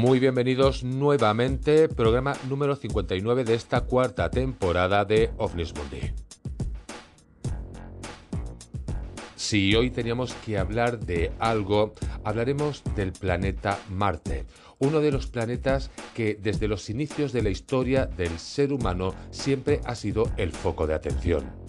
Muy bienvenidos nuevamente, programa número 59 de esta cuarta temporada de OVNIS Mundi. Si hoy teníamos que hablar de algo, hablaremos del planeta Marte, uno de los planetas que desde los inicios de la historia del ser humano siempre ha sido el foco de atención.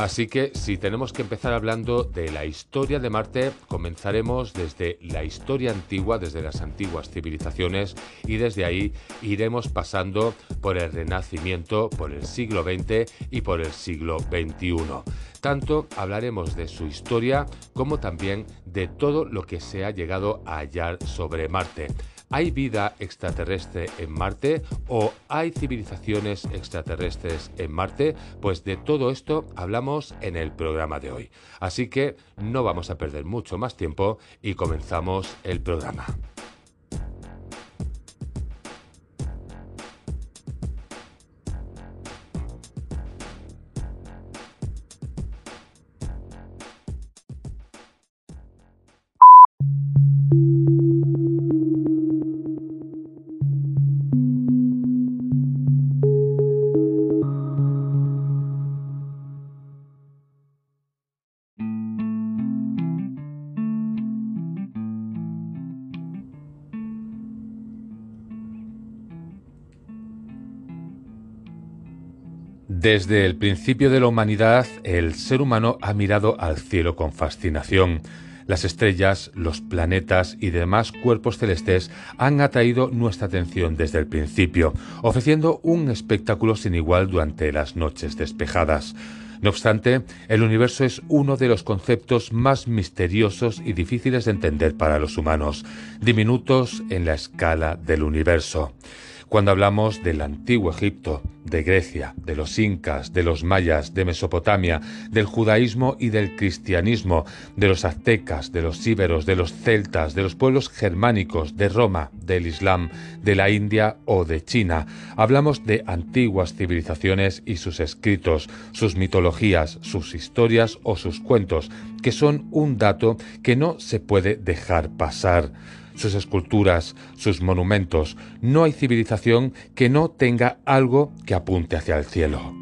Así que si tenemos que empezar hablando de la historia de Marte, comenzaremos desde la historia antigua, desde las antiguas civilizaciones, y desde ahí iremos pasando por el Renacimiento, por el siglo XX y por el siglo XXI. Tanto hablaremos de su historia como también de todo lo que se ha llegado a hallar sobre Marte. ¿Hay vida extraterrestre en Marte o hay civilizaciones extraterrestres en Marte? Pues de todo esto hablamos en el programa de hoy. Así que no vamos a perder mucho más tiempo y comenzamos el programa. Desde el principio de la humanidad, el ser humano ha mirado al cielo con fascinación. Las estrellas, los planetas y demás cuerpos celestes han atraído nuestra atención desde el principio, ofreciendo un espectáculo sin igual durante las noches despejadas. No obstante, el universo es uno de los conceptos más misteriosos y difíciles de entender para los humanos, diminutos en la escala del universo. Cuando hablamos del antiguo Egipto, de Grecia, de los incas, de los mayas, de Mesopotamia, del judaísmo y del cristianismo, de los aztecas, de los íberos, de los celtas, de los pueblos germánicos, de Roma, del Islam, de la India o de China, hablamos de antiguas civilizaciones y sus escritos, sus mitologías, sus historias o sus cuentos, que son un dato que no se puede dejar pasar sus esculturas, sus monumentos. No hay civilización que no tenga algo que apunte hacia el cielo.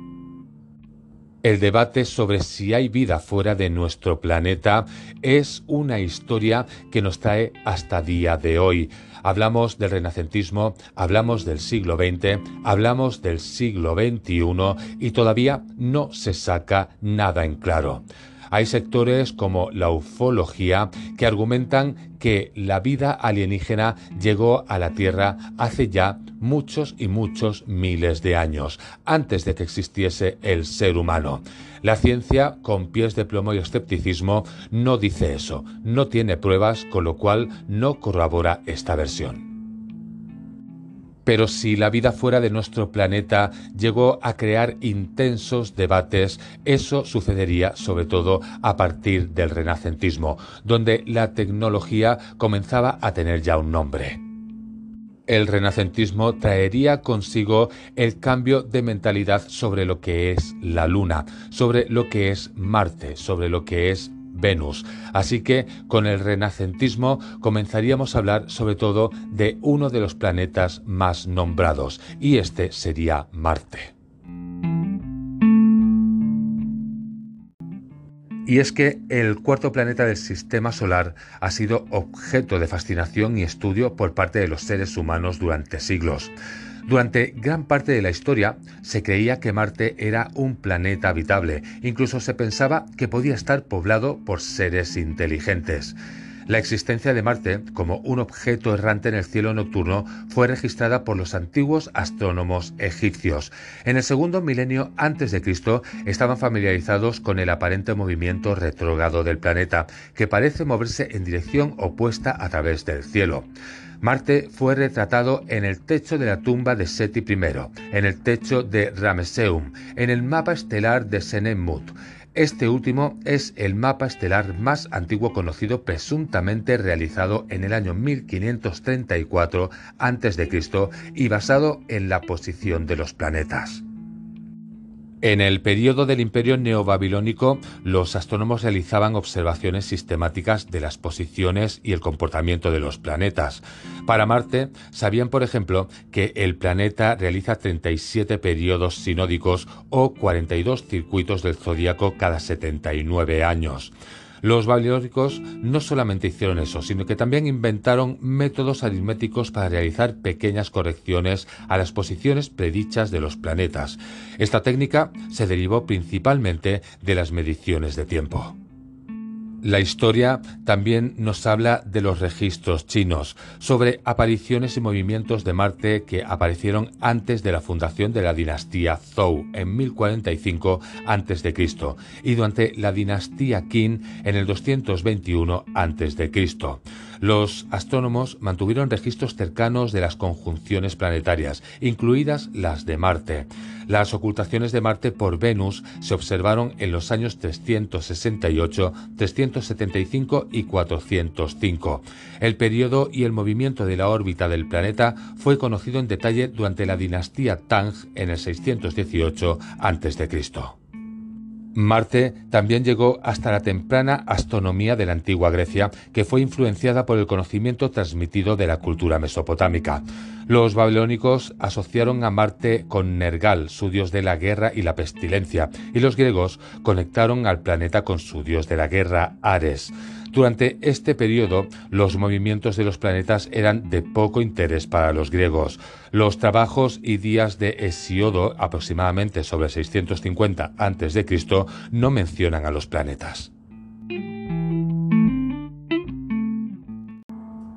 El debate sobre si hay vida fuera de nuestro planeta es una historia que nos trae hasta día de hoy. Hablamos del renacentismo, hablamos del siglo XX, hablamos del siglo XXI y todavía no se saca nada en claro. Hay sectores como la ufología que argumentan que la vida alienígena llegó a la Tierra hace ya muchos y muchos miles de años, antes de que existiese el ser humano. La ciencia, con pies de plomo y escepticismo, no dice eso, no tiene pruebas, con lo cual no corrobora esta versión. Pero si la vida fuera de nuestro planeta llegó a crear intensos debates, eso sucedería sobre todo a partir del renacentismo, donde la tecnología comenzaba a tener ya un nombre. El renacentismo traería consigo el cambio de mentalidad sobre lo que es la Luna, sobre lo que es Marte, sobre lo que es Venus. Así que con el renacentismo comenzaríamos a hablar sobre todo de uno de los planetas más nombrados, y este sería Marte. Y es que el cuarto planeta del sistema solar ha sido objeto de fascinación y estudio por parte de los seres humanos durante siglos. Durante gran parte de la historia se creía que Marte era un planeta habitable, incluso se pensaba que podía estar poblado por seres inteligentes. La existencia de Marte como un objeto errante en el cielo nocturno fue registrada por los antiguos astrónomos egipcios. En el segundo milenio antes de Cristo estaban familiarizados con el aparente movimiento retrógrado del planeta, que parece moverse en dirección opuesta a través del cielo. Marte fue retratado en el techo de la tumba de Seti I, en el techo de Rameseum, en el mapa estelar de Senemut. Este último es el mapa estelar más antiguo conocido presuntamente realizado en el año 1534 a.C. y basado en la posición de los planetas. En el periodo del imperio neobabilónico, los astrónomos realizaban observaciones sistemáticas de las posiciones y el comportamiento de los planetas. Para Marte, sabían, por ejemplo, que el planeta realiza 37 periodos sinódicos o 42 circuitos del zodíaco cada 79 años. Los babilónicos no solamente hicieron eso, sino que también inventaron métodos aritméticos para realizar pequeñas correcciones a las posiciones predichas de los planetas. Esta técnica se derivó principalmente de las mediciones de tiempo. La historia también nos habla de los registros chinos, sobre apariciones y movimientos de Marte que aparecieron antes de la fundación de la dinastía Zhou en 1045 a.C. y durante la dinastía Qin en el 221 a.C. Los astrónomos mantuvieron registros cercanos de las conjunciones planetarias, incluidas las de Marte. Las ocultaciones de Marte por Venus se observaron en los años 368, 375 y 405. El periodo y el movimiento de la órbita del planeta fue conocido en detalle durante la dinastía Tang en el 618 a.C. Marte también llegó hasta la temprana astronomía de la antigua Grecia, que fue influenciada por el conocimiento transmitido de la cultura mesopotámica. Los babilónicos asociaron a Marte con Nergal, su dios de la guerra y la pestilencia, y los griegos conectaron al planeta con su dios de la guerra, Ares. Durante este periodo, los movimientos de los planetas eran de poco interés para los griegos. Los trabajos y días de Hesiodo, aproximadamente sobre 650 a.C., no mencionan a los planetas.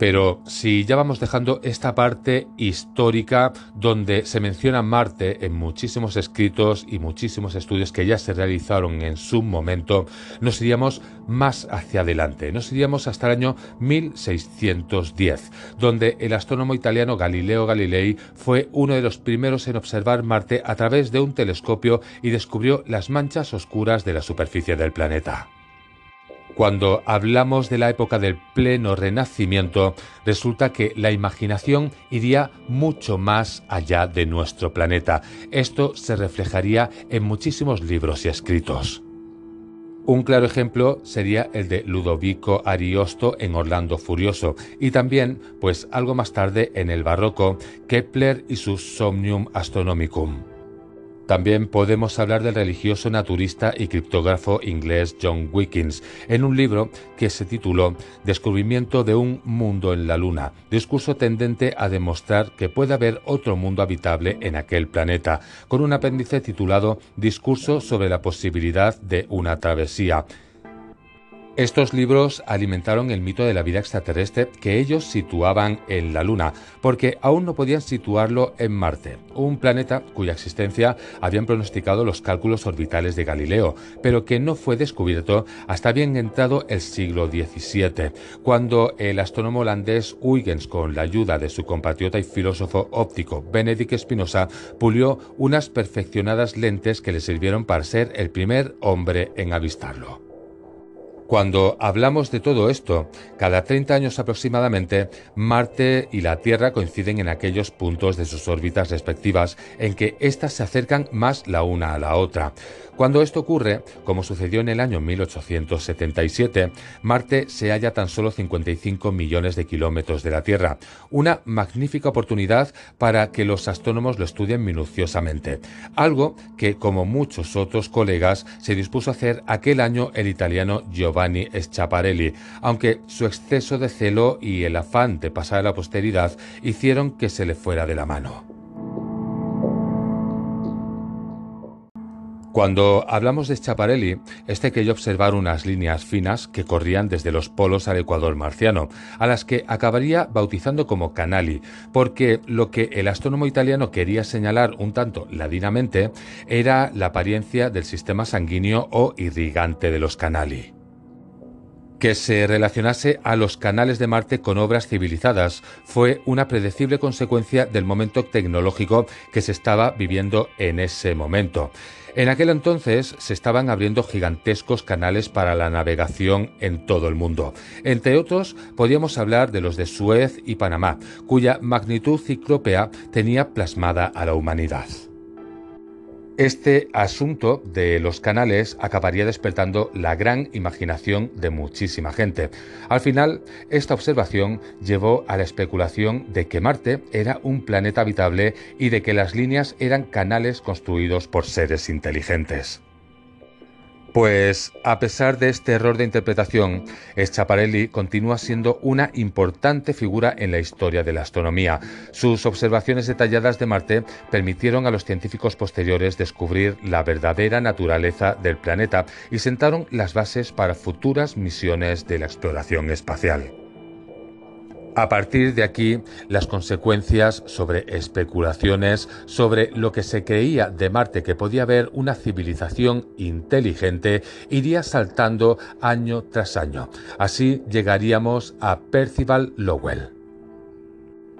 Pero si ya vamos dejando esta parte histórica donde se menciona Marte en muchísimos escritos y muchísimos estudios que ya se realizaron en su momento, nos iríamos más hacia adelante, nos iríamos hasta el año 1610, donde el astrónomo italiano Galileo Galilei fue uno de los primeros en observar Marte a través de un telescopio y descubrió las manchas oscuras de la superficie del planeta. Cuando hablamos de la época del pleno renacimiento, resulta que la imaginación iría mucho más allá de nuestro planeta. Esto se reflejaría en muchísimos libros y escritos. Un claro ejemplo sería el de Ludovico Ariosto en Orlando Furioso y también, pues algo más tarde en el barroco, Kepler y su Somnium Astronomicum. También podemos hablar del religioso naturista y criptógrafo inglés John Wickens en un libro que se tituló Descubrimiento de un mundo en la Luna, discurso tendente a demostrar que puede haber otro mundo habitable en aquel planeta, con un apéndice titulado Discurso sobre la posibilidad de una travesía. Estos libros alimentaron el mito de la vida extraterrestre que ellos situaban en la Luna, porque aún no podían situarlo en Marte, un planeta cuya existencia habían pronosticado los cálculos orbitales de Galileo, pero que no fue descubierto hasta bien entrado el siglo XVII, cuando el astrónomo holandés Huygens, con la ayuda de su compatriota y filósofo óptico Benedict Spinoza, pulió unas perfeccionadas lentes que le sirvieron para ser el primer hombre en avistarlo. Cuando hablamos de todo esto, cada 30 años aproximadamente, Marte y la Tierra coinciden en aquellos puntos de sus órbitas respectivas en que éstas se acercan más la una a la otra. Cuando esto ocurre, como sucedió en el año 1877, Marte se halla tan solo 55 millones de kilómetros de la Tierra, una magnífica oportunidad para que los astrónomos lo estudien minuciosamente, algo que, como muchos otros colegas, se dispuso a hacer aquel año el italiano Giovanni Giovanni Schiaparelli, aunque su exceso de celo y el afán de pasar a la posteridad hicieron que se le fuera de la mano. Cuando hablamos de Schiaparelli, este quería observar unas líneas finas que corrían desde los polos al ecuador marciano, a las que acabaría bautizando como canali, porque lo que el astrónomo italiano quería señalar un tanto ladinamente era la apariencia del sistema sanguíneo o irrigante de los canali que se relacionase a los canales de Marte con obras civilizadas fue una predecible consecuencia del momento tecnológico que se estaba viviendo en ese momento. En aquel entonces se estaban abriendo gigantescos canales para la navegación en todo el mundo. Entre otros, podíamos hablar de los de Suez y Panamá, cuya magnitud ciclópea tenía plasmada a la humanidad. Este asunto de los canales acabaría despertando la gran imaginación de muchísima gente. Al final, esta observación llevó a la especulación de que Marte era un planeta habitable y de que las líneas eran canales construidos por seres inteligentes. Pues a pesar de este error de interpretación, Schiaparelli continúa siendo una importante figura en la historia de la astronomía. Sus observaciones detalladas de Marte permitieron a los científicos posteriores descubrir la verdadera naturaleza del planeta y sentaron las bases para futuras misiones de la exploración espacial. A partir de aquí, las consecuencias sobre especulaciones sobre lo que se creía de Marte que podía haber una civilización inteligente iría saltando año tras año. Así llegaríamos a Percival Lowell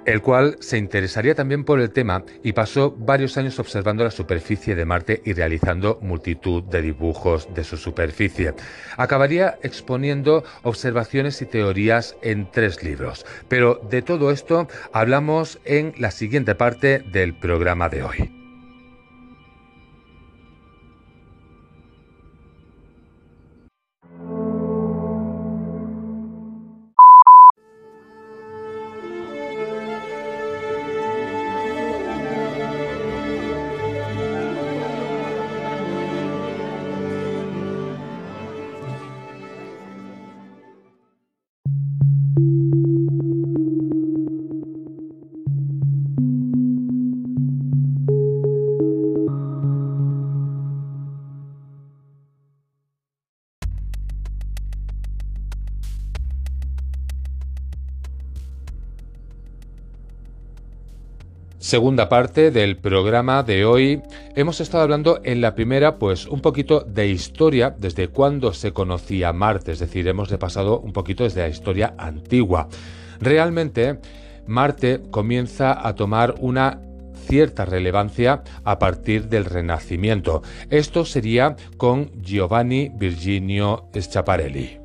el cual se interesaría también por el tema y pasó varios años observando la superficie de Marte y realizando multitud de dibujos de su superficie. Acabaría exponiendo observaciones y teorías en tres libros, pero de todo esto hablamos en la siguiente parte del programa de hoy. Segunda parte del programa de hoy. Hemos estado hablando en la primera, pues un poquito de historia, desde cuándo se conocía Marte, es decir, hemos repasado un poquito desde la historia antigua. Realmente, Marte comienza a tomar una cierta relevancia a partir del Renacimiento. Esto sería con Giovanni Virginio Schiaparelli.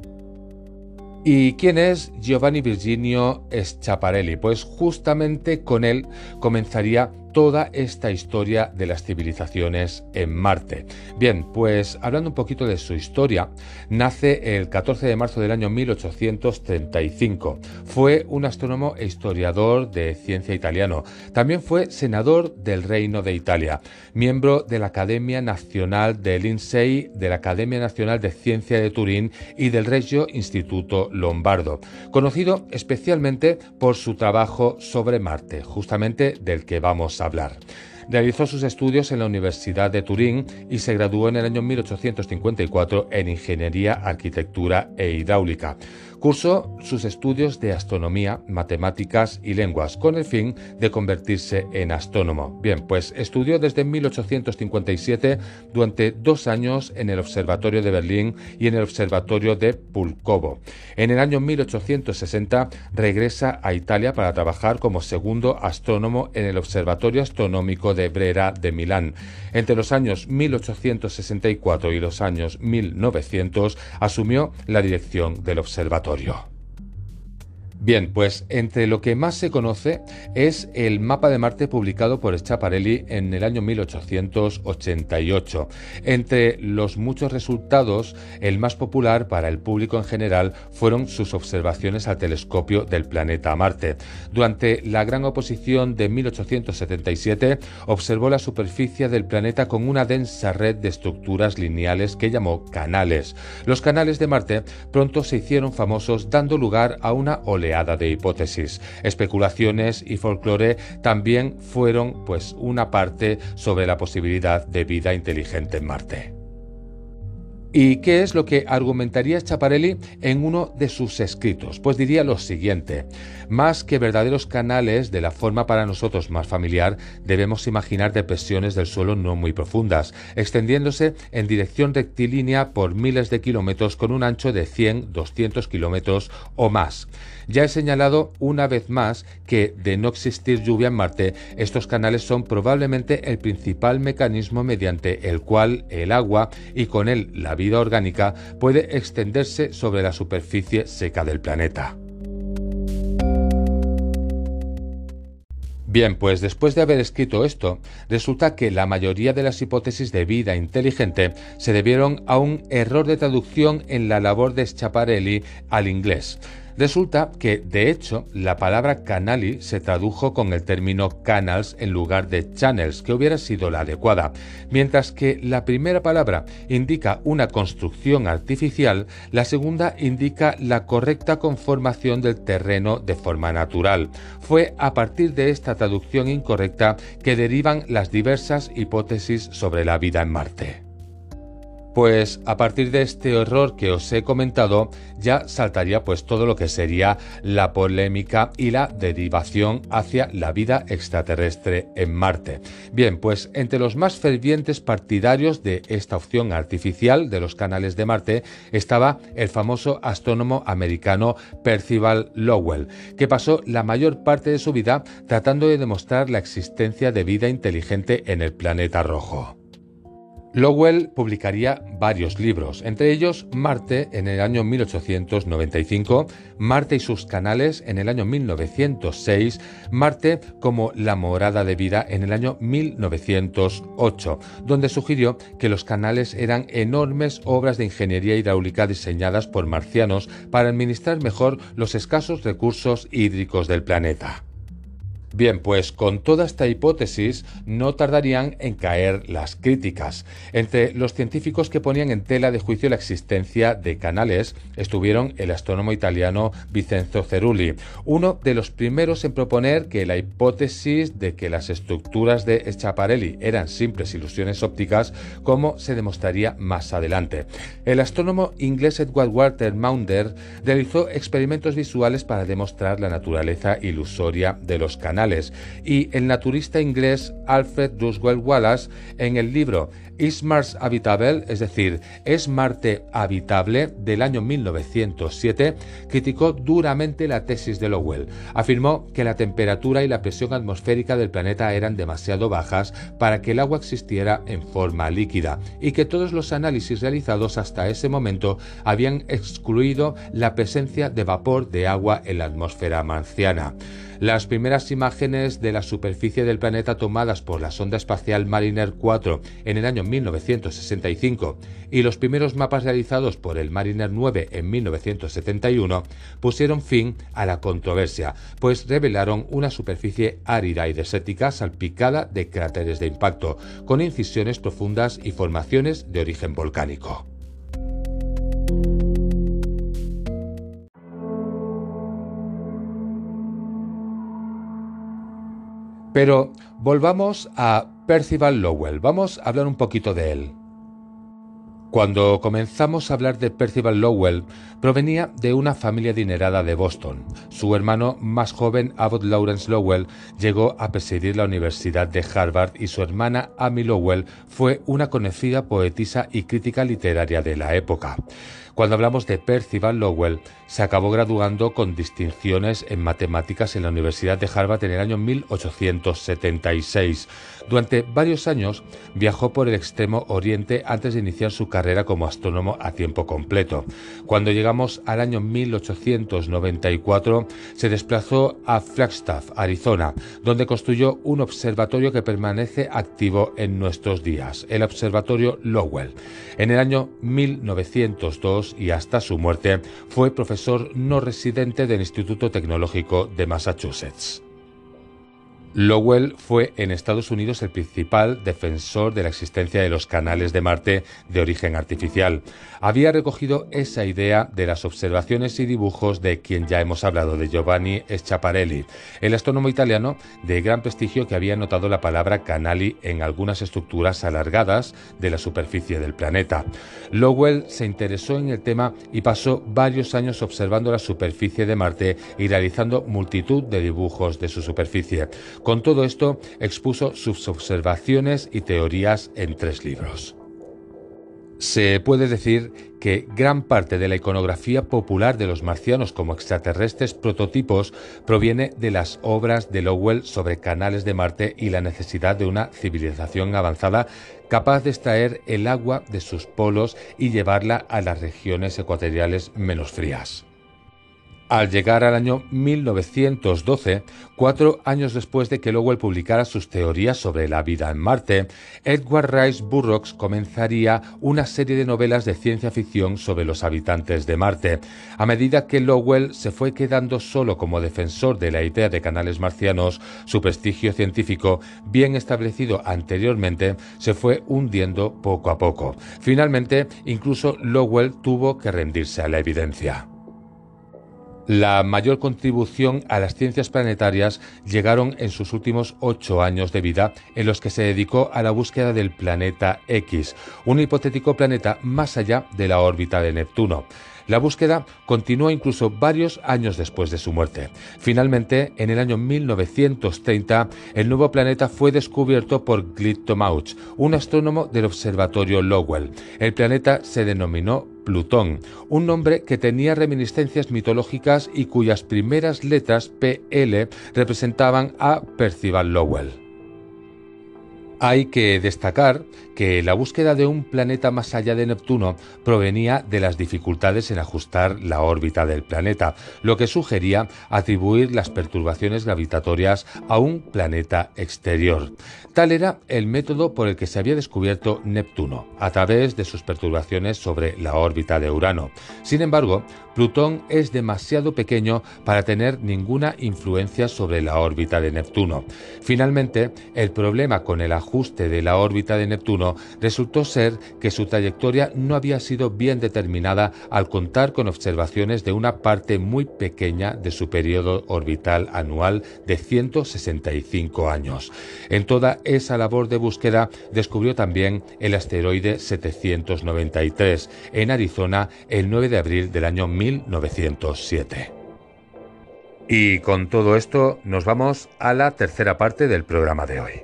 ¿Y quién es Giovanni Virginio Schiaparelli? Pues justamente con él comenzaría toda esta historia de las civilizaciones en Marte. Bien, pues hablando un poquito de su historia, nace el 14 de marzo del año 1835. Fue un astrónomo e historiador de ciencia italiano. También fue senador del Reino de Italia, miembro de la Academia Nacional de Lindsay, de la Academia Nacional de Ciencia de Turín y del Regio Instituto Lombardo, conocido especialmente por su trabajo sobre Marte, justamente del que vamos a Realizó sus estudios en la Universidad de Turín y se graduó en el año 1854 en Ingeniería, Arquitectura e Hidráulica. Cursó sus estudios de astronomía, matemáticas y lenguas con el fin de convertirse en astrónomo. Bien, pues estudió desde 1857 durante dos años en el Observatorio de Berlín y en el Observatorio de Pulkovo. En el año 1860 regresa a Italia para trabajar como segundo astrónomo en el Observatorio Astronómico de Brera de Milán. Entre los años 1864 y los años 1900 asumió la dirección del observatorio. مداریا Bien, pues entre lo que más se conoce es el mapa de Marte publicado por Schiaparelli en el año 1888. Entre los muchos resultados, el más popular para el público en general fueron sus observaciones al telescopio del planeta Marte. Durante la gran oposición de 1877, observó la superficie del planeta con una densa red de estructuras lineales que llamó canales. Los canales de Marte pronto se hicieron famosos dando lugar a una oleada de hipótesis. Especulaciones y folclore también fueron pues una parte sobre la posibilidad de vida inteligente en Marte. ¿Y qué es lo que argumentaría Chaparelli en uno de sus escritos? Pues diría lo siguiente, más que verdaderos canales de la forma para nosotros más familiar, debemos imaginar depresiones del suelo no muy profundas, extendiéndose en dirección rectilínea por miles de kilómetros con un ancho de 100-200 kilómetros o más. Ya he señalado una vez más que, de no existir lluvia en Marte, estos canales son probablemente el principal mecanismo mediante el cual el agua y con él la vida orgánica puede extenderse sobre la superficie seca del planeta. Bien, pues después de haber escrito esto, resulta que la mayoría de las hipótesis de vida inteligente se debieron a un error de traducción en la labor de Schiaparelli al inglés. Resulta que, de hecho, la palabra canali se tradujo con el término canals en lugar de channels, que hubiera sido la adecuada, mientras que la primera palabra indica una construcción artificial, la segunda indica la correcta conformación del terreno de forma natural. Fue a partir de esta traducción incorrecta que derivan las diversas hipótesis sobre la vida en Marte. Pues a partir de este error que os he comentado, ya saltaría pues todo lo que sería la polémica y la derivación hacia la vida extraterrestre en Marte. Bien, pues entre los más fervientes partidarios de esta opción artificial de los canales de Marte estaba el famoso astrónomo americano Percival Lowell, que pasó la mayor parte de su vida tratando de demostrar la existencia de vida inteligente en el planeta rojo. Lowell publicaría varios libros, entre ellos Marte en el año 1895, Marte y sus canales en el año 1906, Marte como la morada de vida en el año 1908, donde sugirió que los canales eran enormes obras de ingeniería hidráulica diseñadas por marcianos para administrar mejor los escasos recursos hídricos del planeta. Bien, pues con toda esta hipótesis no tardarían en caer las críticas. Entre los científicos que ponían en tela de juicio la existencia de canales estuvieron el astrónomo italiano Vincenzo Cerulli, uno de los primeros en proponer que la hipótesis de que las estructuras de Schiaparelli eran simples ilusiones ópticas, como se demostraría más adelante. El astrónomo inglés Edward Walter Maunder realizó experimentos visuales para demostrar la naturaleza ilusoria de los canales y el naturista inglés Alfred Duswell Wallace en el libro Is Mars Habitable, es decir, ¿es Marte habitable? del año 1907, criticó duramente la tesis de Lowell. Afirmó que la temperatura y la presión atmosférica del planeta eran demasiado bajas para que el agua existiera en forma líquida y que todos los análisis realizados hasta ese momento habían excluido la presencia de vapor de agua en la atmósfera marciana. Las primeras imágenes de la superficie del planeta tomadas por la sonda espacial Mariner 4 en el año 1965 y los primeros mapas realizados por el Mariner 9 en 1971 pusieron fin a la controversia, pues revelaron una superficie árida y desértica salpicada de cráteres de impacto, con incisiones profundas y formaciones de origen volcánico. Pero volvamos a Percival Lowell. Vamos a hablar un poquito de él. Cuando comenzamos a hablar de Percival Lowell, provenía de una familia adinerada de Boston. Su hermano más joven, Abbott Lawrence Lowell, llegó a presidir la Universidad de Harvard y su hermana Amy Lowell fue una conocida poetisa y crítica literaria de la época. Cuando hablamos de Percival Lowell, se acabó graduando con distinciones en matemáticas en la Universidad de Harvard en el año 1876. Durante varios años viajó por el extremo oriente antes de iniciar su carrera como astrónomo a tiempo completo. Cuando llegamos al año 1894, se desplazó a Flagstaff, Arizona, donde construyó un observatorio que permanece activo en nuestros días, el Observatorio Lowell. En el año 1902, y hasta su muerte fue profesor no residente del Instituto Tecnológico de Massachusetts. Lowell fue en Estados Unidos el principal defensor de la existencia de los canales de Marte de origen artificial. Había recogido esa idea de las observaciones y dibujos de quien ya hemos hablado, de Giovanni Schiaparelli, el astrónomo italiano de gran prestigio que había notado la palabra canali en algunas estructuras alargadas de la superficie del planeta. Lowell se interesó en el tema y pasó varios años observando la superficie de Marte y realizando multitud de dibujos de su superficie. Con todo esto, expuso sus observaciones y teorías en tres libros. Se puede decir que gran parte de la iconografía popular de los marcianos como extraterrestres prototipos proviene de las obras de Lowell sobre canales de Marte y la necesidad de una civilización avanzada capaz de extraer el agua de sus polos y llevarla a las regiones ecuatoriales menos frías. Al llegar al año 1912, cuatro años después de que Lowell publicara sus teorías sobre la vida en Marte, Edward Rice Burroughs comenzaría una serie de novelas de ciencia ficción sobre los habitantes de Marte. A medida que Lowell se fue quedando solo como defensor de la idea de canales marcianos, su prestigio científico, bien establecido anteriormente, se fue hundiendo poco a poco. Finalmente, incluso Lowell tuvo que rendirse a la evidencia. La mayor contribución a las ciencias planetarias llegaron en sus últimos ocho años de vida, en los que se dedicó a la búsqueda del planeta X, un hipotético planeta más allá de la órbita de Neptuno. La búsqueda continuó incluso varios años después de su muerte. Finalmente, en el año 1930, el nuevo planeta fue descubierto por Glittomauch, un astrónomo del observatorio Lowell. El planeta se denominó Plutón, un nombre que tenía reminiscencias mitológicas y cuyas primeras letras PL representaban a Percival Lowell. Hay que destacar que la búsqueda de un planeta más allá de Neptuno provenía de las dificultades en ajustar la órbita del planeta, lo que sugería atribuir las perturbaciones gravitatorias a un planeta exterior. Tal era el método por el que se había descubierto Neptuno, a través de sus perturbaciones sobre la órbita de Urano. Sin embargo, Plutón es demasiado pequeño para tener ninguna influencia sobre la órbita de Neptuno. Finalmente, el problema con el ajuste de la órbita de Neptuno resultó ser que su trayectoria no había sido bien determinada al contar con observaciones de una parte muy pequeña de su periodo orbital anual de 165 años. En toda esa labor de búsqueda descubrió también el asteroide 793 en Arizona el 9 de abril del año 1907. Y con todo esto nos vamos a la tercera parte del programa de hoy.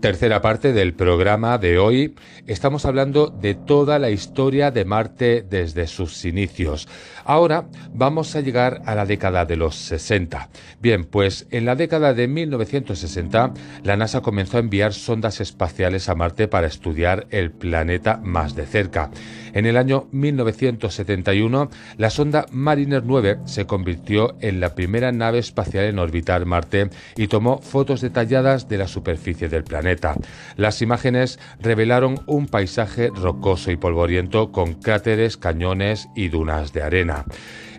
Tercera parte del programa de hoy estamos hablando de toda la historia de Marte desde sus inicios. Ahora vamos a llegar a la década de los 60. Bien, pues en la década de 1960 la NASA comenzó a enviar sondas espaciales a Marte para estudiar el planeta más de cerca. En el año 1971, la sonda Mariner 9 se convirtió en la primera nave espacial en orbitar Marte y tomó fotos detalladas de la superficie del planeta. Las imágenes revelaron un paisaje rocoso y polvoriento con cráteres, cañones y dunas de arena.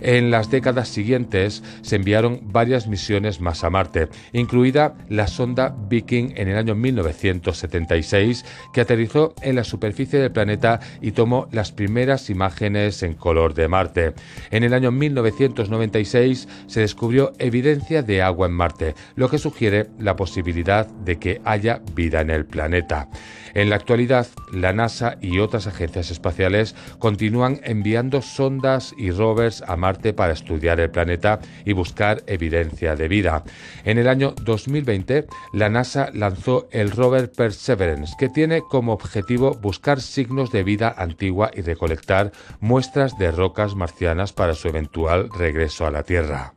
En las décadas siguientes se enviaron varias misiones más a Marte, incluida la sonda Viking en el año 1976, que aterrizó en la superficie del planeta y tomó las primeras imágenes en color de Marte. En el año 1996 se descubrió evidencia de agua en Marte, lo que sugiere la posibilidad de que haya vida en el planeta. En la actualidad, la NASA y otras agencias espaciales continúan enviando sondas y rovers a Marte para estudiar el planeta y buscar evidencia de vida. En el año 2020, la NASA lanzó el rover Perseverance, que tiene como objetivo buscar signos de vida antigua y recolectar muestras de rocas marcianas para su eventual regreso a la Tierra.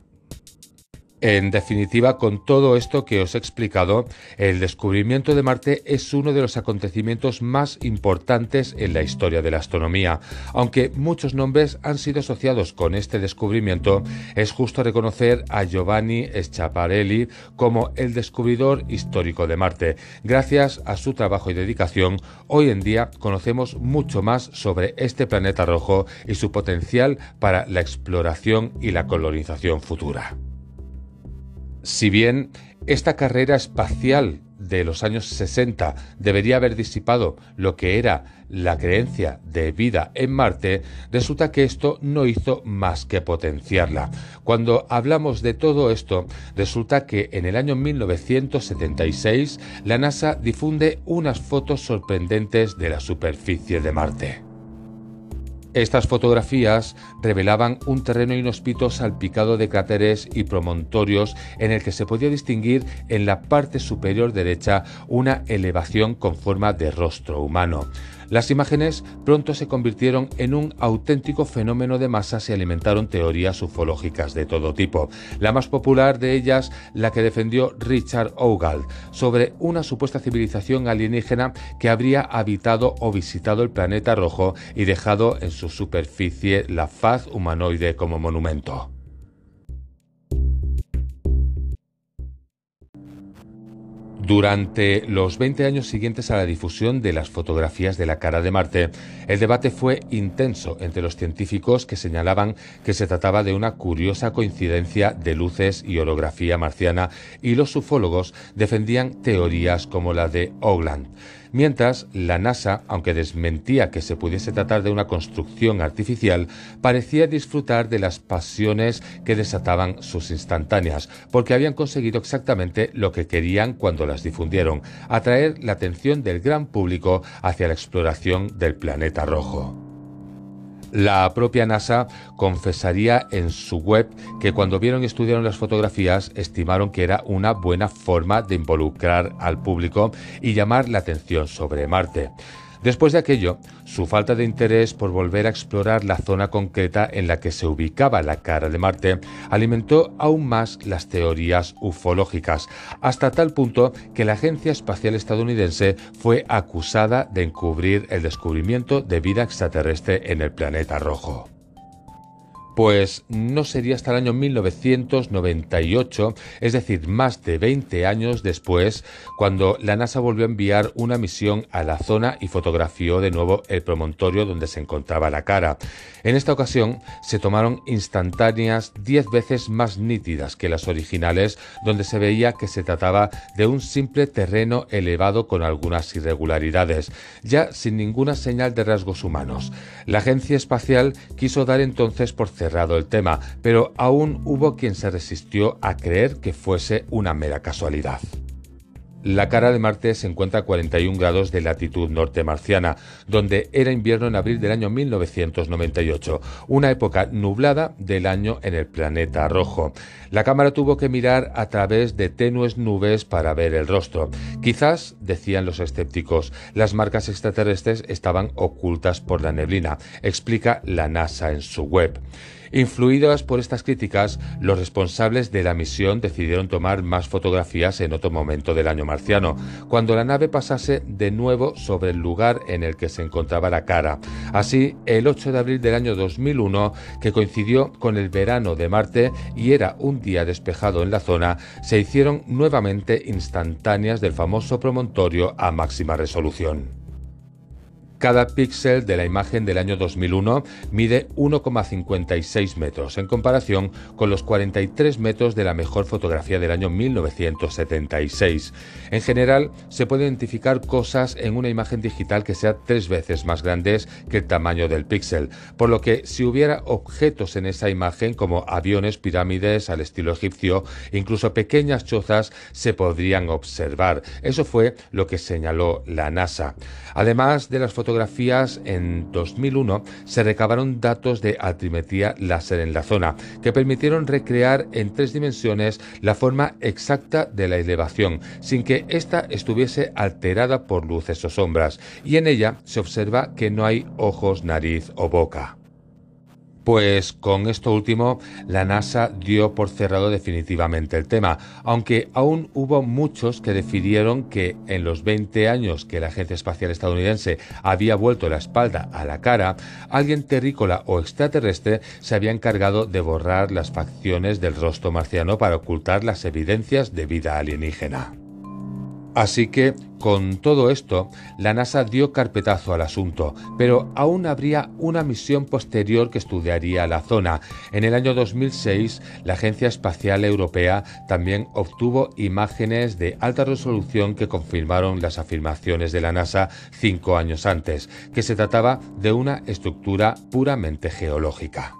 En definitiva, con todo esto que os he explicado, el descubrimiento de Marte es uno de los acontecimientos más importantes en la historia de la astronomía. Aunque muchos nombres han sido asociados con este descubrimiento, es justo reconocer a Giovanni Schiaparelli como el descubridor histórico de Marte. Gracias a su trabajo y dedicación, hoy en día conocemos mucho más sobre este planeta rojo y su potencial para la exploración y la colonización futura. Si bien esta carrera espacial de los años 60 debería haber disipado lo que era la creencia de vida en Marte, resulta que esto no hizo más que potenciarla. Cuando hablamos de todo esto, resulta que en el año 1976 la NASA difunde unas fotos sorprendentes de la superficie de Marte. Estas fotografías revelaban un terreno inhóspito salpicado de cráteres y promontorios en el que se podía distinguir en la parte superior derecha una elevación con forma de rostro humano. Las imágenes pronto se convirtieron en un auténtico fenómeno de masas y alimentaron teorías ufológicas de todo tipo. La más popular de ellas, la que defendió Richard Ogald, sobre una supuesta civilización alienígena que habría habitado o visitado el planeta rojo y dejado en su superficie la faz humanoide como monumento. Durante los 20 años siguientes a la difusión de las fotografías de la cara de Marte, el debate fue intenso entre los científicos que señalaban que se trataba de una curiosa coincidencia de luces y orografía marciana y los ufólogos defendían teorías como la de Ogland mientras la NASA, aunque desmentía que se pudiese tratar de una construcción artificial, parecía disfrutar de las pasiones que desataban sus instantáneas, porque habían conseguido exactamente lo que querían cuando las difundieron, atraer la atención del gran público hacia la exploración del planeta rojo. La propia NASA confesaría en su web que cuando vieron y estudiaron las fotografías estimaron que era una buena forma de involucrar al público y llamar la atención sobre Marte. Después de aquello, su falta de interés por volver a explorar la zona concreta en la que se ubicaba la cara de Marte alimentó aún más las teorías ufológicas, hasta tal punto que la Agencia Espacial Estadounidense fue acusada de encubrir el descubrimiento de vida extraterrestre en el planeta rojo. Pues no sería hasta el año 1998, es decir, más de 20 años después, cuando la NASA volvió a enviar una misión a la zona y fotografió de nuevo el promontorio donde se encontraba la cara. En esta ocasión se tomaron instantáneas 10 veces más nítidas que las originales, donde se veía que se trataba de un simple terreno elevado con algunas irregularidades, ya sin ninguna señal de rasgos humanos. La agencia espacial quiso dar entonces por cerrado el tema, pero aún hubo quien se resistió a creer que fuese una mera casualidad. La cara de Marte se encuentra a 41 grados de latitud norte marciana, donde era invierno en abril del año 1998, una época nublada del año en el planeta rojo. La cámara tuvo que mirar a través de tenues nubes para ver el rostro. Quizás, decían los escépticos, las marcas extraterrestres estaban ocultas por la neblina, explica la NASA en su web. Influidas por estas críticas, los responsables de la misión decidieron tomar más fotografías en otro momento del año marciano, cuando la nave pasase de nuevo sobre el lugar en el que se encontraba la cara. Así, el 8 de abril del año 2001, que coincidió con el verano de Marte y era un día despejado en la zona, se hicieron nuevamente instantáneas del famoso promontorio a máxima resolución. Cada píxel de la imagen del año 2001 mide 1,56 metros, en comparación con los 43 metros de la mejor fotografía del año 1976. En general, se puede identificar cosas en una imagen digital que sea tres veces más grandes que el tamaño del píxel, por lo que si hubiera objetos en esa imagen como aviones, pirámides al estilo egipcio, incluso pequeñas chozas, se podrían observar. Eso fue lo que señaló la NASA. Además de las fotografías, en 2001 se recabaron datos de altimetría láser en la zona, que permitieron recrear en tres dimensiones la forma exacta de la elevación, sin que ésta estuviese alterada por luces o sombras, y en ella se observa que no hay ojos, nariz o boca. Pues con esto último, la NASA dio por cerrado definitivamente el tema, aunque aún hubo muchos que decidieron que en los 20 años que la Agencia Espacial Estadounidense había vuelto la espalda a la cara, alguien terrícola o extraterrestre se había encargado de borrar las facciones del rostro marciano para ocultar las evidencias de vida alienígena. Así que, con todo esto, la NASA dio carpetazo al asunto, pero aún habría una misión posterior que estudiaría la zona. En el año 2006, la Agencia Espacial Europea también obtuvo imágenes de alta resolución que confirmaron las afirmaciones de la NASA cinco años antes, que se trataba de una estructura puramente geológica.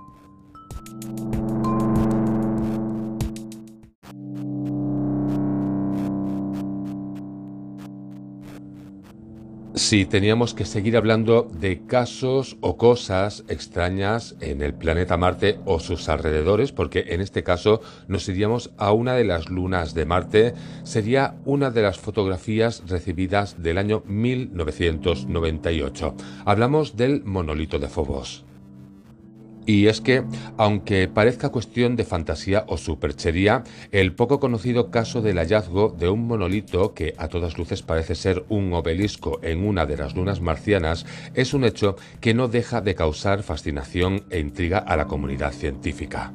Si teníamos que seguir hablando de casos o cosas extrañas en el planeta Marte o sus alrededores, porque en este caso nos iríamos a una de las lunas de Marte, sería una de las fotografías recibidas del año 1998. Hablamos del monolito de Phobos. Y es que, aunque parezca cuestión de fantasía o superchería, el poco conocido caso del hallazgo de un monolito que a todas luces parece ser un obelisco en una de las lunas marcianas es un hecho que no deja de causar fascinación e intriga a la comunidad científica.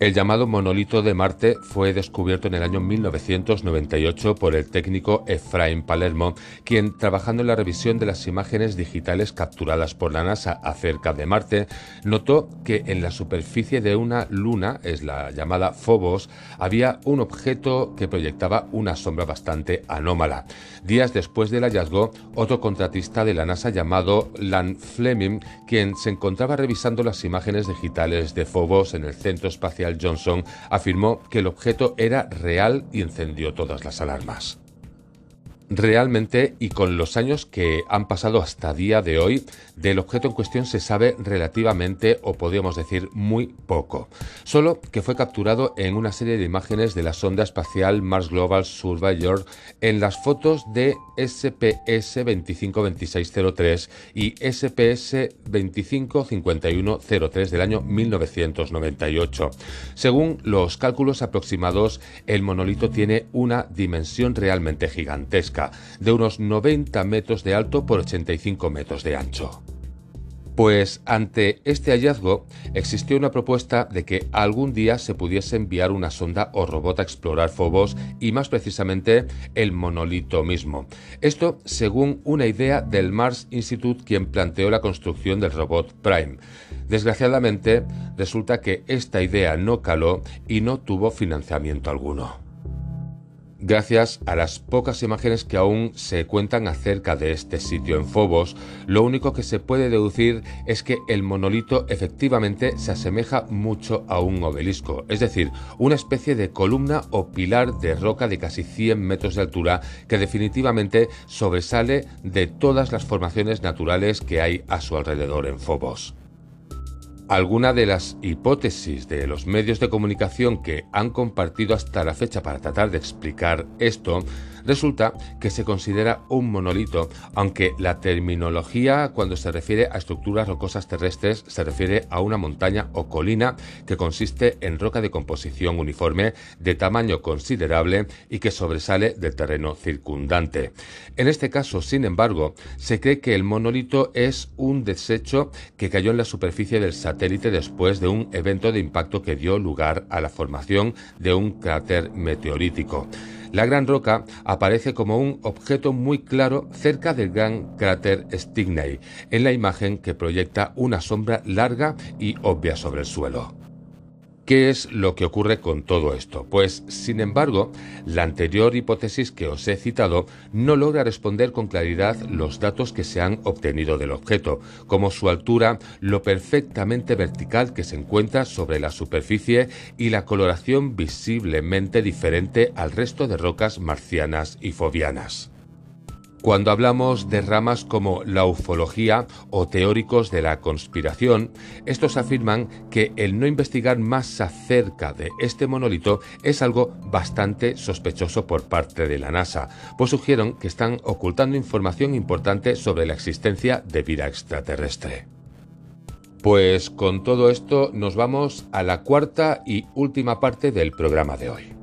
El llamado monolito de Marte fue descubierto en el año 1998 por el técnico Efraín Palermo, quien, trabajando en la revisión de las imágenes digitales capturadas por la NASA acerca de Marte, notó que en la superficie de una luna, es la llamada Phobos, había un objeto que proyectaba una sombra bastante anómala. Días después del hallazgo, otro contratista de la NASA llamado Lan Fleming, quien se encontraba revisando las imágenes digitales de Phobos en el Centro Espacial Johnson afirmó que el objeto era real y encendió todas las alarmas. Realmente, y con los años que han pasado hasta día de hoy, del objeto en cuestión se sabe relativamente, o podríamos decir muy poco. Solo que fue capturado en una serie de imágenes de la sonda espacial Mars Global Surveyor en las fotos de SPS 252603 y SPS 255103 del año 1998. Según los cálculos aproximados, el monolito tiene una dimensión realmente gigantesca de unos 90 metros de alto por 85 metros de ancho. Pues ante este hallazgo existió una propuesta de que algún día se pudiese enviar una sonda o robot a explorar Phobos y más precisamente el monolito mismo. Esto según una idea del Mars Institute quien planteó la construcción del robot Prime. Desgraciadamente resulta que esta idea no caló y no tuvo financiamiento alguno gracias a las pocas imágenes que aún se cuentan acerca de este sitio en Phobos, lo único que se puede deducir es que el monolito efectivamente se asemeja mucho a un obelisco, es decir, una especie de columna o pilar de roca de casi 100 metros de altura que definitivamente sobresale de todas las formaciones naturales que hay a su alrededor en Phobos. Alguna de las hipótesis de los medios de comunicación que han compartido hasta la fecha para tratar de explicar esto Resulta que se considera un monolito, aunque la terminología cuando se refiere a estructuras rocosas terrestres se refiere a una montaña o colina que consiste en roca de composición uniforme de tamaño considerable y que sobresale del terreno circundante. En este caso, sin embargo, se cree que el monolito es un desecho que cayó en la superficie del satélite después de un evento de impacto que dio lugar a la formación de un cráter meteorítico. La gran roca aparece como un objeto muy claro cerca del gran cráter Stigney, en la imagen que proyecta una sombra larga y obvia sobre el suelo. ¿Qué es lo que ocurre con todo esto? Pues, sin embargo, la anterior hipótesis que os he citado no logra responder con claridad los datos que se han obtenido del objeto, como su altura, lo perfectamente vertical que se encuentra sobre la superficie y la coloración visiblemente diferente al resto de rocas marcianas y fobianas. Cuando hablamos de ramas como la ufología o teóricos de la conspiración, estos afirman que el no investigar más acerca de este monolito es algo bastante sospechoso por parte de la NASA, pues sugieren que están ocultando información importante sobre la existencia de vida extraterrestre. Pues con todo esto nos vamos a la cuarta y última parte del programa de hoy.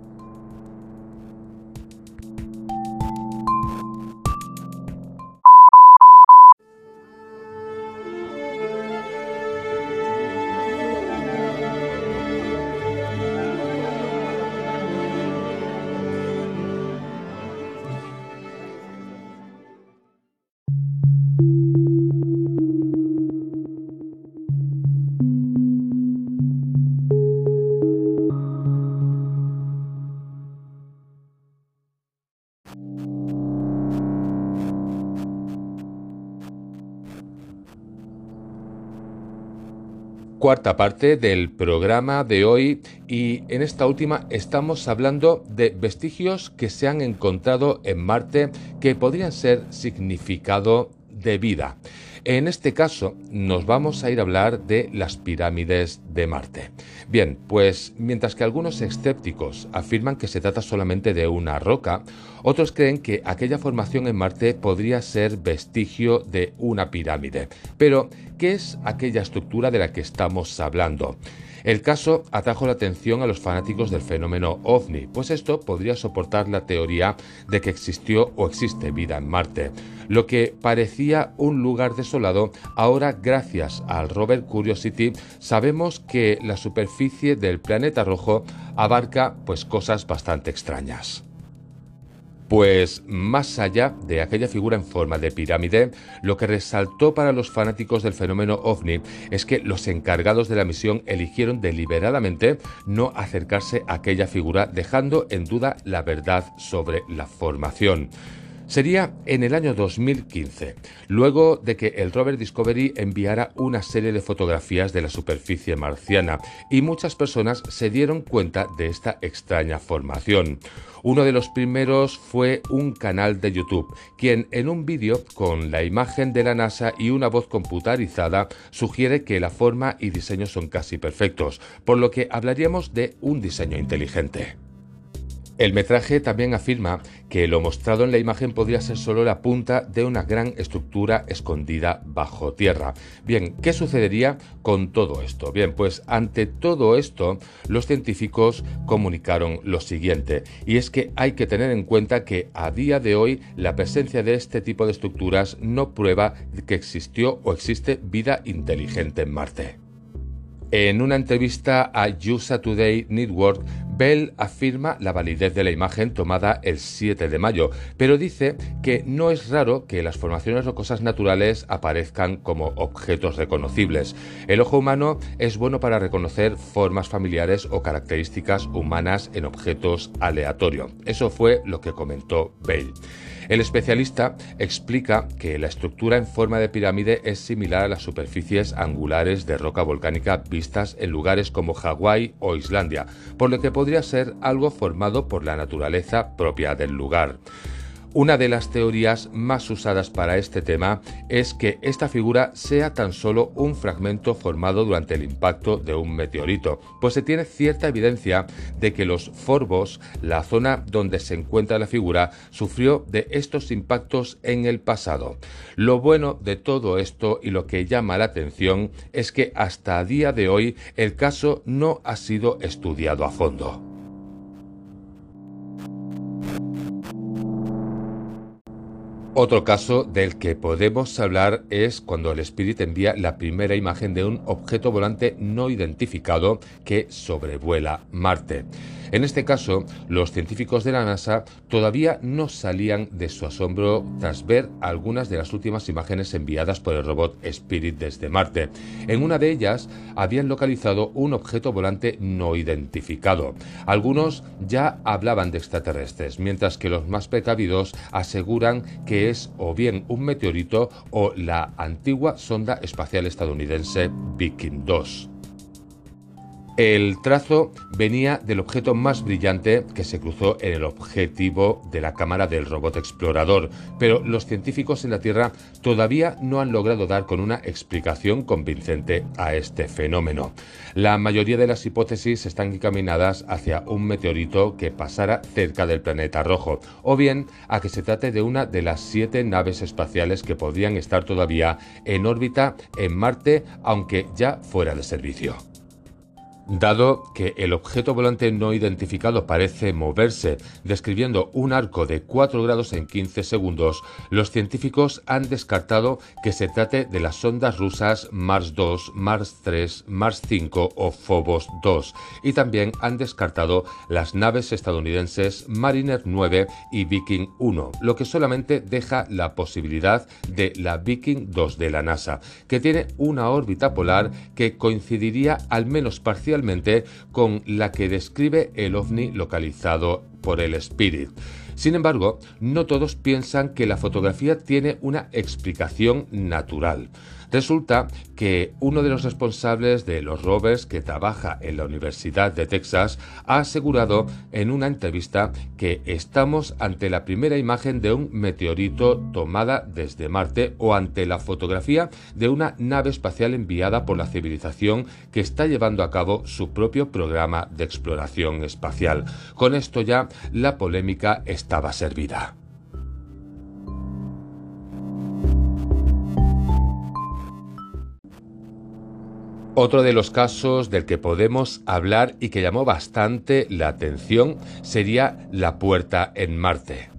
Cuarta parte del programa de hoy y en esta última estamos hablando de vestigios que se han encontrado en Marte que podrían ser significado de vida. En este caso nos vamos a ir a hablar de las pirámides de Marte. Bien, pues mientras que algunos escépticos afirman que se trata solamente de una roca, otros creen que aquella formación en Marte podría ser vestigio de una pirámide. Pero, ¿qué es aquella estructura de la que estamos hablando? El caso atrajo la atención a los fanáticos del fenómeno ovni, pues esto podría soportar la teoría de que existió o existe vida en Marte. Lo que parecía un lugar desolado, ahora gracias al rover Curiosity sabemos que la superficie del planeta rojo abarca pues cosas bastante extrañas. Pues más allá de aquella figura en forma de pirámide, lo que resaltó para los fanáticos del fenómeno ovni es que los encargados de la misión eligieron deliberadamente no acercarse a aquella figura, dejando en duda la verdad sobre la formación. Sería en el año 2015, luego de que el rover Discovery enviara una serie de fotografías de la superficie marciana y muchas personas se dieron cuenta de esta extraña formación. Uno de los primeros fue un canal de YouTube, quien en un vídeo con la imagen de la NASA y una voz computarizada sugiere que la forma y diseño son casi perfectos, por lo que hablaríamos de un diseño inteligente. El metraje también afirma que lo mostrado en la imagen podría ser solo la punta de una gran estructura escondida bajo tierra. Bien, ¿qué sucedería con todo esto? Bien, pues ante todo esto, los científicos comunicaron lo siguiente, y es que hay que tener en cuenta que a día de hoy la presencia de este tipo de estructuras no prueba que existió o existe vida inteligente en Marte. En una entrevista a USA Today Network, Bell afirma la validez de la imagen tomada el 7 de mayo, pero dice que no es raro que las formaciones rocosas naturales aparezcan como objetos reconocibles. El ojo humano es bueno para reconocer formas familiares o características humanas en objetos aleatorios. Eso fue lo que comentó Bell. El especialista explica que la estructura en forma de pirámide es similar a las superficies angulares de roca volcánica vistas en lugares como Hawái o Islandia, por lo que podría ser algo formado por la naturaleza propia del lugar. Una de las teorías más usadas para este tema es que esta figura sea tan solo un fragmento formado durante el impacto de un meteorito, pues se tiene cierta evidencia de que los Forbos, la zona donde se encuentra la figura, sufrió de estos impactos en el pasado. Lo bueno de todo esto y lo que llama la atención es que hasta a día de hoy el caso no ha sido estudiado a fondo. Otro caso del que podemos hablar es cuando el Spirit envía la primera imagen de un objeto volante no identificado que sobrevuela Marte. En este caso, los científicos de la NASA todavía no salían de su asombro tras ver algunas de las últimas imágenes enviadas por el robot Spirit desde Marte. En una de ellas habían localizado un objeto volante no identificado. Algunos ya hablaban de extraterrestres, mientras que los más precavidos aseguran que es o bien un meteorito o la antigua sonda espacial estadounidense Viking 2. El trazo venía del objeto más brillante que se cruzó en el objetivo de la cámara del robot explorador, pero los científicos en la Tierra todavía no han logrado dar con una explicación convincente a este fenómeno. La mayoría de las hipótesis están encaminadas hacia un meteorito que pasara cerca del planeta rojo, o bien a que se trate de una de las siete naves espaciales que podrían estar todavía en órbita en Marte, aunque ya fuera de servicio. Dado que el objeto volante no identificado parece moverse, describiendo un arco de 4 grados en 15 segundos, los científicos han descartado que se trate de las sondas rusas Mars 2, Mars 3, Mars 5 o Phobos 2, y también han descartado las naves estadounidenses Mariner 9 y Viking 1, lo que solamente deja la posibilidad de la Viking 2 de la NASA, que tiene una órbita polar que coincidiría al menos parcialmente con la que describe el ovni localizado por el Spirit. Sin embargo, no todos piensan que la fotografía tiene una explicación natural. Resulta que uno de los responsables de los rovers que trabaja en la Universidad de Texas ha asegurado en una entrevista que estamos ante la primera imagen de un meteorito tomada desde Marte o ante la fotografía de una nave espacial enviada por la civilización que está llevando a cabo su propio programa de exploración espacial. Con esto ya la polémica estaba servida. Otro de los casos del que podemos hablar y que llamó bastante la atención sería la puerta en Marte.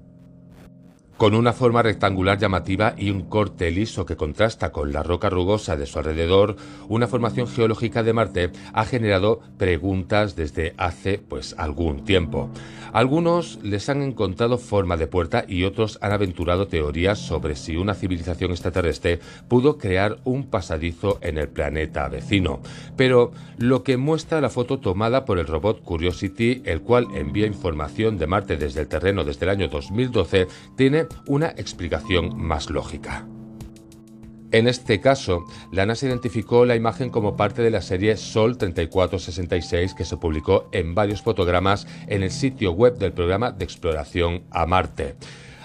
Con una forma rectangular llamativa y un corte liso que contrasta con la roca rugosa de su alrededor, una formación geológica de Marte ha generado preguntas desde hace pues algún tiempo. Algunos les han encontrado forma de puerta y otros han aventurado teorías sobre si una civilización extraterrestre pudo crear un pasadizo en el planeta vecino. Pero lo que muestra la foto tomada por el robot Curiosity, el cual envía información de Marte desde el terreno desde el año 2012, tiene una explicación más lógica. En este caso, la NASA identificó la imagen como parte de la serie Sol 3466 que se publicó en varios fotogramas en el sitio web del programa de exploración a Marte.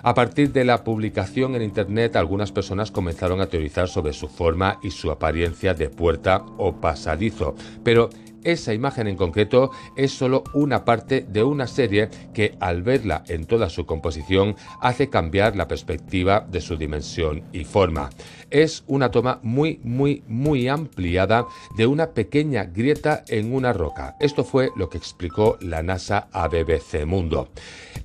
A partir de la publicación en Internet, algunas personas comenzaron a teorizar sobre su forma y su apariencia de puerta o pasadizo, pero esa imagen en concreto es solo una parte de una serie que al verla en toda su composición hace cambiar la perspectiva de su dimensión y forma. Es una toma muy, muy, muy ampliada de una pequeña grieta en una roca. Esto fue lo que explicó la NASA a BBC Mundo.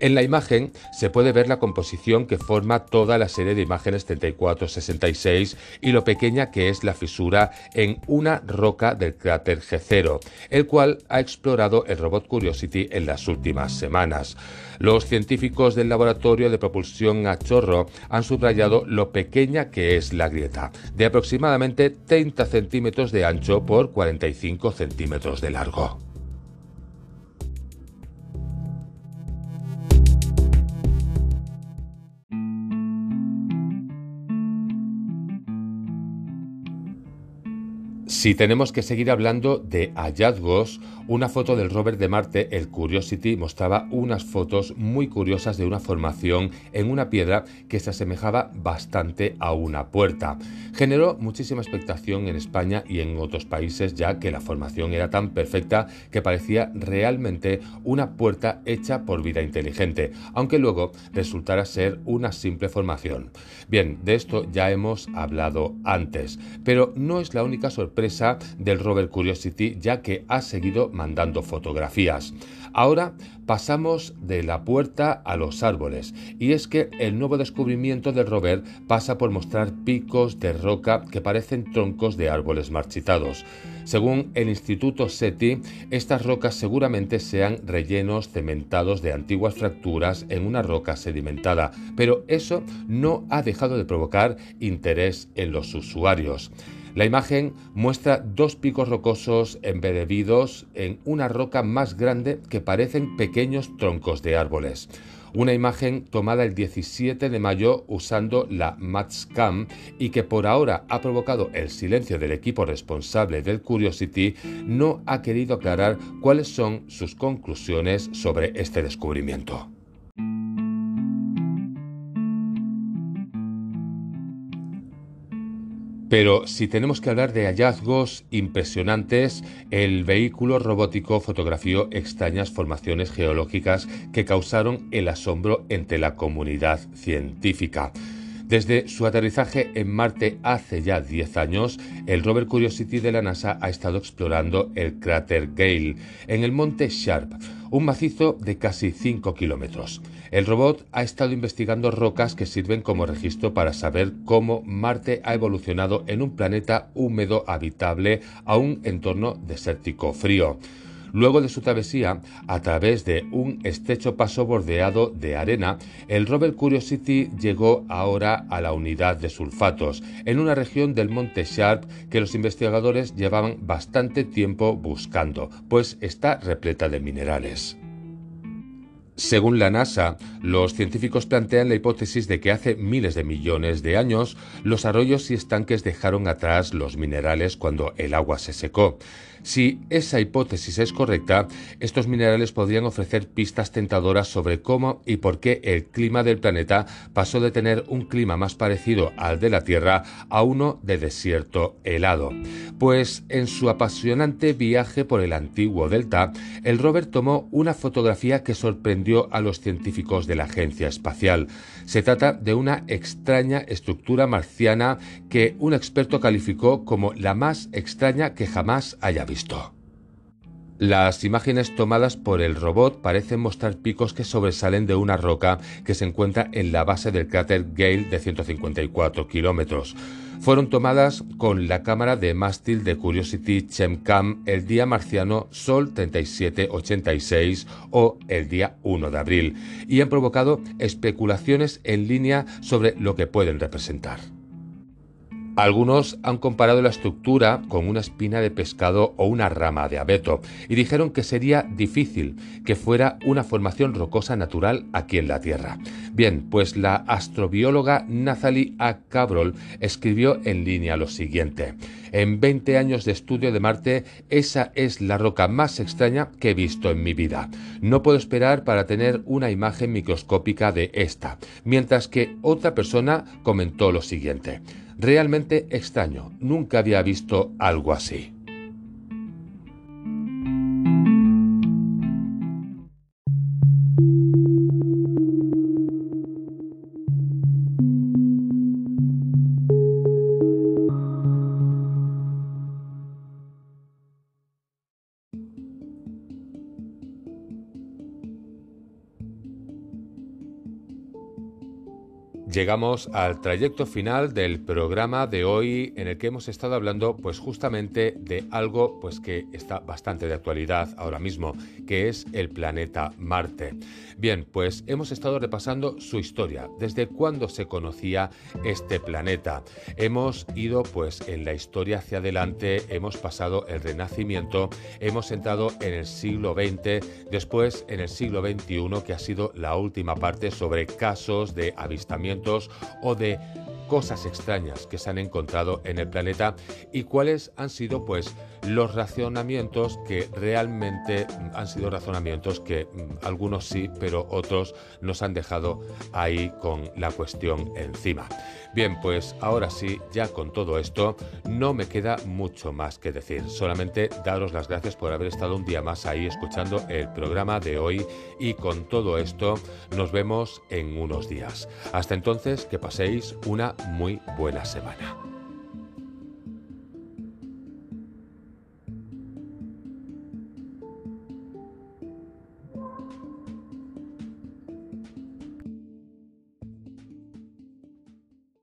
En la imagen se puede ver la composición que forma toda la serie de imágenes 3466 y lo pequeña que es la fisura en una roca del cráter G0 el cual ha explorado el robot Curiosity en las últimas semanas. Los científicos del laboratorio de propulsión a chorro han subrayado lo pequeña que es la grieta, de aproximadamente 30 centímetros de ancho por 45 centímetros de largo. Si tenemos que seguir hablando de hallazgos, una foto del rover de Marte, el Curiosity, mostraba unas fotos muy curiosas de una formación en una piedra que se asemejaba bastante a una puerta. Generó muchísima expectación en España y en otros países ya que la formación era tan perfecta que parecía realmente una puerta hecha por vida inteligente, aunque luego resultara ser una simple formación. Bien, de esto ya hemos hablado antes, pero no es la única sorpresa del rover Curiosity ya que ha seguido mandando fotografías. Ahora pasamos de la puerta a los árboles y es que el nuevo descubrimiento del rover pasa por mostrar picos de roca que parecen troncos de árboles marchitados. Según el Instituto SETI, estas rocas seguramente sean rellenos cementados de antiguas fracturas en una roca sedimentada, pero eso no ha dejado de provocar interés en los usuarios. La imagen muestra dos picos rocosos embebidos en una roca más grande que parecen pequeños troncos de árboles. Una imagen tomada el 17 de mayo usando la Matscam y que por ahora ha provocado el silencio del equipo responsable del Curiosity, no ha querido aclarar cuáles son sus conclusiones sobre este descubrimiento. Pero si tenemos que hablar de hallazgos impresionantes, el vehículo robótico fotografió extrañas formaciones geológicas que causaron el asombro entre la comunidad científica. Desde su aterrizaje en Marte hace ya 10 años, el rover Curiosity de la NASA ha estado explorando el cráter Gale en el monte Sharp, un macizo de casi 5 kilómetros. El robot ha estado investigando rocas que sirven como registro para saber cómo Marte ha evolucionado en un planeta húmedo habitable a un entorno desértico frío. Luego de su travesía, a través de un estrecho paso bordeado de arena, el rover Curiosity llegó ahora a la unidad de sulfatos, en una región del monte Sharp que los investigadores llevaban bastante tiempo buscando, pues está repleta de minerales. Según la NASA, los científicos plantean la hipótesis de que hace miles de millones de años los arroyos y estanques dejaron atrás los minerales cuando el agua se secó. Si esa hipótesis es correcta, estos minerales podrían ofrecer pistas tentadoras sobre cómo y por qué el clima del planeta pasó de tener un clima más parecido al de la Tierra a uno de desierto helado. Pues en su apasionante viaje por el antiguo delta, el rover tomó una fotografía que sorprendió a los científicos de la Agencia Espacial. Se trata de una extraña estructura marciana que un experto calificó como la más extraña que jamás haya visto. Las imágenes tomadas por el robot parecen mostrar picos que sobresalen de una roca que se encuentra en la base del cráter Gale de 154 kilómetros. Fueron tomadas con la cámara de mástil de Curiosity Chemcam el día marciano Sol 3786 o el día 1 de abril y han provocado especulaciones en línea sobre lo que pueden representar. Algunos han comparado la estructura con una espina de pescado o una rama de abeto y dijeron que sería difícil que fuera una formación rocosa natural aquí en la Tierra. Bien, pues la astrobióloga Nathalie A. Cabrol escribió en línea lo siguiente. En 20 años de estudio de Marte, esa es la roca más extraña que he visto en mi vida. No puedo esperar para tener una imagen microscópica de esta. Mientras que otra persona comentó lo siguiente. Realmente extraño, nunca había visto algo así. Llegamos al trayecto final del programa de hoy en el que hemos estado hablando pues justamente de algo pues que está bastante de actualidad ahora mismo, que es el planeta Marte. Bien, pues hemos estado repasando su historia, desde cuándo se conocía este planeta. Hemos ido pues en la historia hacia adelante, hemos pasado el Renacimiento, hemos entrado en el siglo XX, después en el siglo XXI que ha sido la última parte sobre casos de avistamiento o de cosas extrañas que se han encontrado en el planeta y cuáles han sido pues los razonamientos que realmente mm, han sido razonamientos que mm, algunos sí, pero otros nos han dejado ahí con la cuestión encima. Bien, pues ahora sí, ya con todo esto, no me queda mucho más que decir. Solamente daros las gracias por haber estado un día más ahí escuchando el programa de hoy y con todo esto nos vemos en unos días. Hasta entonces, que paséis una muy buena semana.